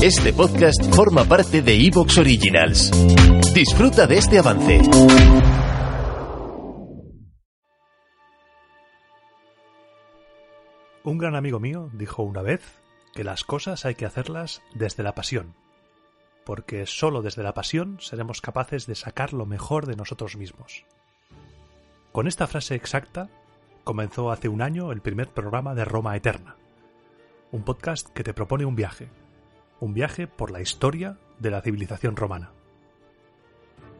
Este podcast forma parte de Evox Originals. Disfruta de este avance. Un gran amigo mío dijo una vez que las cosas hay que hacerlas desde la pasión, porque sólo desde la pasión seremos capaces de sacar lo mejor de nosotros mismos. Con esta frase exacta comenzó hace un año el primer programa de Roma Eterna, un podcast que te propone un viaje, un viaje por la historia de la civilización romana.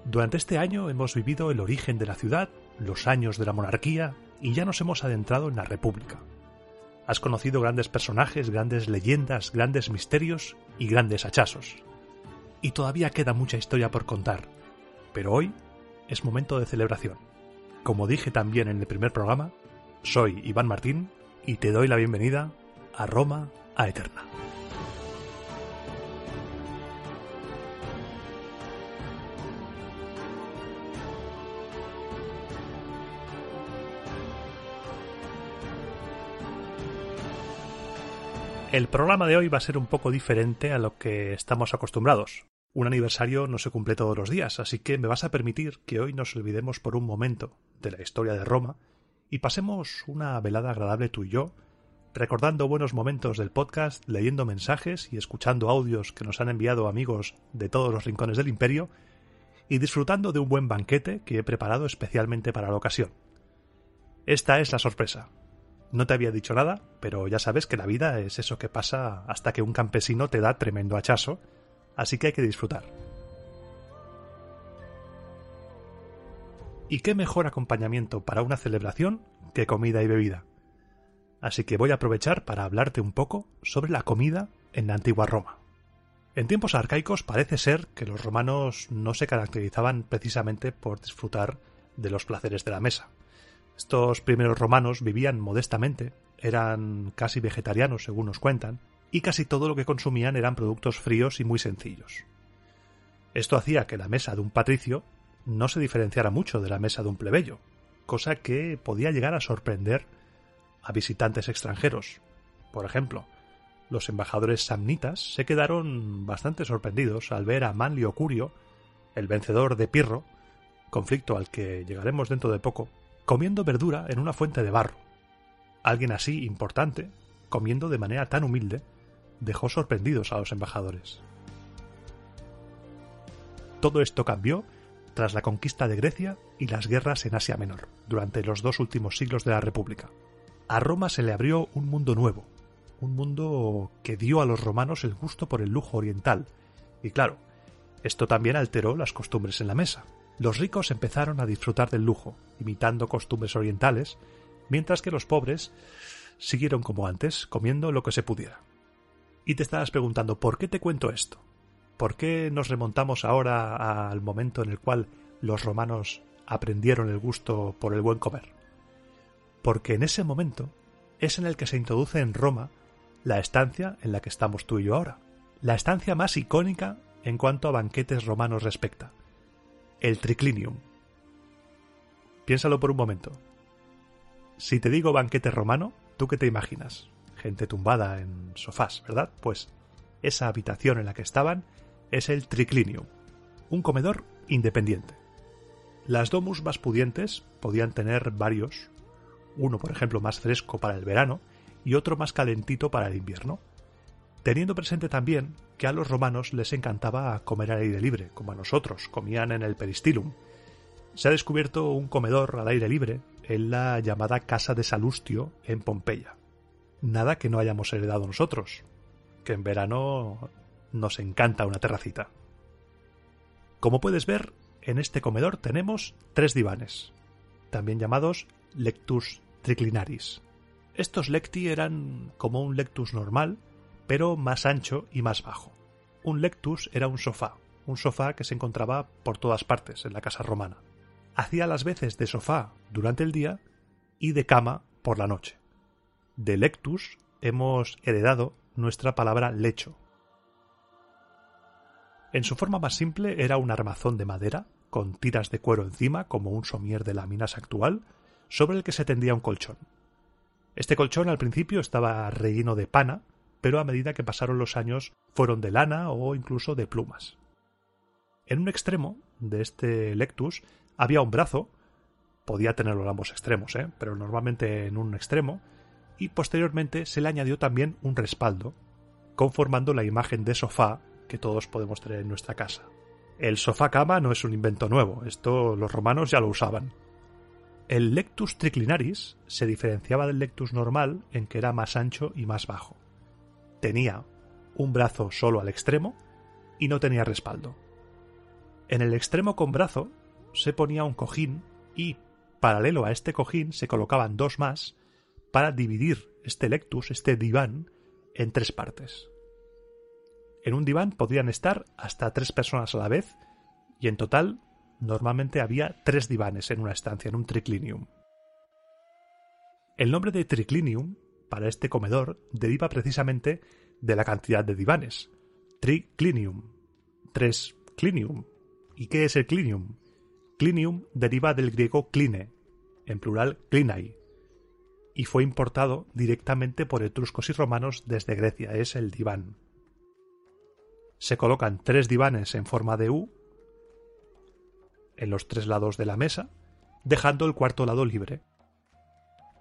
Durante este año hemos vivido el origen de la ciudad, los años de la monarquía y ya nos hemos adentrado en la República. Has conocido grandes personajes, grandes leyendas, grandes misterios y grandes hachazos. Y todavía queda mucha historia por contar, pero hoy es momento de celebración. Como dije también en el primer programa, soy Iván Martín y te doy la bienvenida a Roma a Eterna. El programa de hoy va a ser un poco diferente a lo que estamos acostumbrados. Un aniversario no se cumple todos los días, así que me vas a permitir que hoy nos olvidemos por un momento de la historia de Roma y pasemos una velada agradable tú y yo, recordando buenos momentos del podcast, leyendo mensajes y escuchando audios que nos han enviado amigos de todos los rincones del imperio, y disfrutando de un buen banquete que he preparado especialmente para la ocasión. Esta es la sorpresa. No te había dicho nada, pero ya sabes que la vida es eso que pasa hasta que un campesino te da tremendo hachazo, así que hay que disfrutar. ¿Y qué mejor acompañamiento para una celebración que comida y bebida? Así que voy a aprovechar para hablarte un poco sobre la comida en la antigua Roma. En tiempos arcaicos parece ser que los romanos no se caracterizaban precisamente por disfrutar de los placeres de la mesa. Estos primeros romanos vivían modestamente, eran casi vegetarianos según nos cuentan, y casi todo lo que consumían eran productos fríos y muy sencillos. Esto hacía que la mesa de un patricio no se diferenciara mucho de la mesa de un plebeyo, cosa que podía llegar a sorprender a visitantes extranjeros. Por ejemplo, los embajadores samnitas se quedaron bastante sorprendidos al ver a Manlio Curio, el vencedor de Pirro, conflicto al que llegaremos dentro de poco, comiendo verdura en una fuente de barro. Alguien así importante, comiendo de manera tan humilde, dejó sorprendidos a los embajadores. Todo esto cambió tras la conquista de Grecia y las guerras en Asia Menor, durante los dos últimos siglos de la República. A Roma se le abrió un mundo nuevo, un mundo que dio a los romanos el gusto por el lujo oriental, y claro, esto también alteró las costumbres en la mesa. Los ricos empezaron a disfrutar del lujo, imitando costumbres orientales, mientras que los pobres siguieron como antes, comiendo lo que se pudiera. Y te estarás preguntando, ¿por qué te cuento esto? ¿Por qué nos remontamos ahora al momento en el cual los romanos aprendieron el gusto por el buen comer? Porque en ese momento es en el que se introduce en Roma la estancia en la que estamos tú y yo ahora, la estancia más icónica en cuanto a banquetes romanos respecta, el triclinium. Piénsalo por un momento. Si te digo banquete romano, ¿tú qué te imaginas? Gente tumbada en sofás, ¿verdad? Pues esa habitación en la que estaban es el triclinium, un comedor independiente. Las domus más pudientes podían tener varios, uno por ejemplo más fresco para el verano y otro más calentito para el invierno, teniendo presente también que a los romanos les encantaba comer al aire libre, como a nosotros, comían en el peristilum. Se ha descubierto un comedor al aire libre en la llamada Casa de Salustio en Pompeya. Nada que no hayamos heredado nosotros, que en verano nos encanta una terracita. Como puedes ver, en este comedor tenemos tres divanes, también llamados lectus triclinaris. Estos lecti eran como un lectus normal, pero más ancho y más bajo. Un lectus era un sofá, un sofá que se encontraba por todas partes en la casa romana. Hacía las veces de sofá durante el día y de cama por la noche. De lectus hemos heredado nuestra palabra lecho. En su forma más simple era un armazón de madera, con tiras de cuero encima, como un somier de láminas actual, sobre el que se tendía un colchón. Este colchón al principio estaba relleno de pana, pero a medida que pasaron los años fueron de lana o incluso de plumas. En un extremo de este Lectus había un brazo, podía tenerlo en ambos extremos, ¿eh? pero normalmente en un extremo, y posteriormente se le añadió también un respaldo, conformando la imagen de sofá que todos podemos tener en nuestra casa. El sofá cama no es un invento nuevo, esto los romanos ya lo usaban. El Lectus triclinaris se diferenciaba del Lectus normal en que era más ancho y más bajo. Tenía un brazo solo al extremo y no tenía respaldo. En el extremo con brazo se ponía un cojín y, paralelo a este cojín, se colocaban dos más para dividir este lectus, este diván, en tres partes. En un diván podían estar hasta tres personas a la vez y en total normalmente había tres divanes en una estancia, en un triclinium. El nombre de triclinium para este comedor deriva precisamente de la cantidad de divanes. Triclinium. Tres clinium. ¿Y qué es el clinium? Clinium deriva del griego cline, en plural clinai, y fue importado directamente por etruscos y romanos desde Grecia, es el diván. Se colocan tres divanes en forma de U en los tres lados de la mesa, dejando el cuarto lado libre.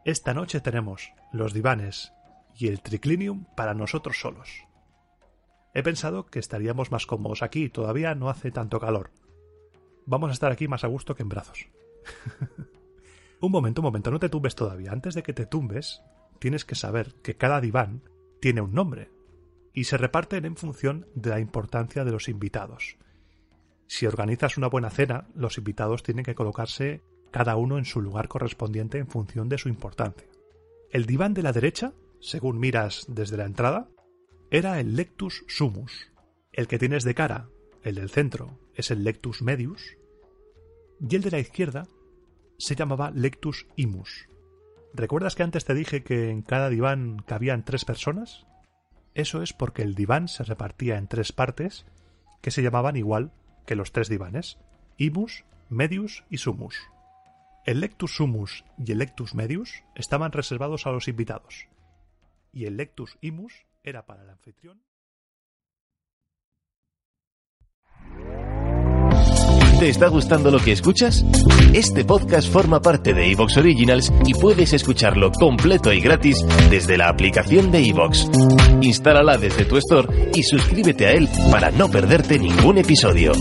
Esta noche tenemos los divanes y el triclinium para nosotros solos. He pensado que estaríamos más cómodos aquí, todavía no hace tanto calor. Vamos a estar aquí más a gusto que en brazos. un momento, un momento, no te tumbes todavía. Antes de que te tumbes, tienes que saber que cada diván tiene un nombre y se reparten en función de la importancia de los invitados. Si organizas una buena cena, los invitados tienen que colocarse cada uno en su lugar correspondiente en función de su importancia. El diván de la derecha, según miras desde la entrada, era el Lectus Sumus. El que tienes de cara, el del centro, es el Lectus Medius. Y el de la izquierda se llamaba Lectus Imus. ¿Recuerdas que antes te dije que en cada diván cabían tres personas? Eso es porque el diván se repartía en tres partes que se llamaban igual que los tres divanes, imus, medius y sumus. El lectus sumus y el lectus medius estaban reservados a los invitados, y el lectus imus era para el anfitrión. ¿Te está gustando lo que escuchas? Este podcast forma parte de Evox Originals y puedes escucharlo completo y gratis desde la aplicación de Evox. Instálala desde tu store y suscríbete a él para no perderte ningún episodio.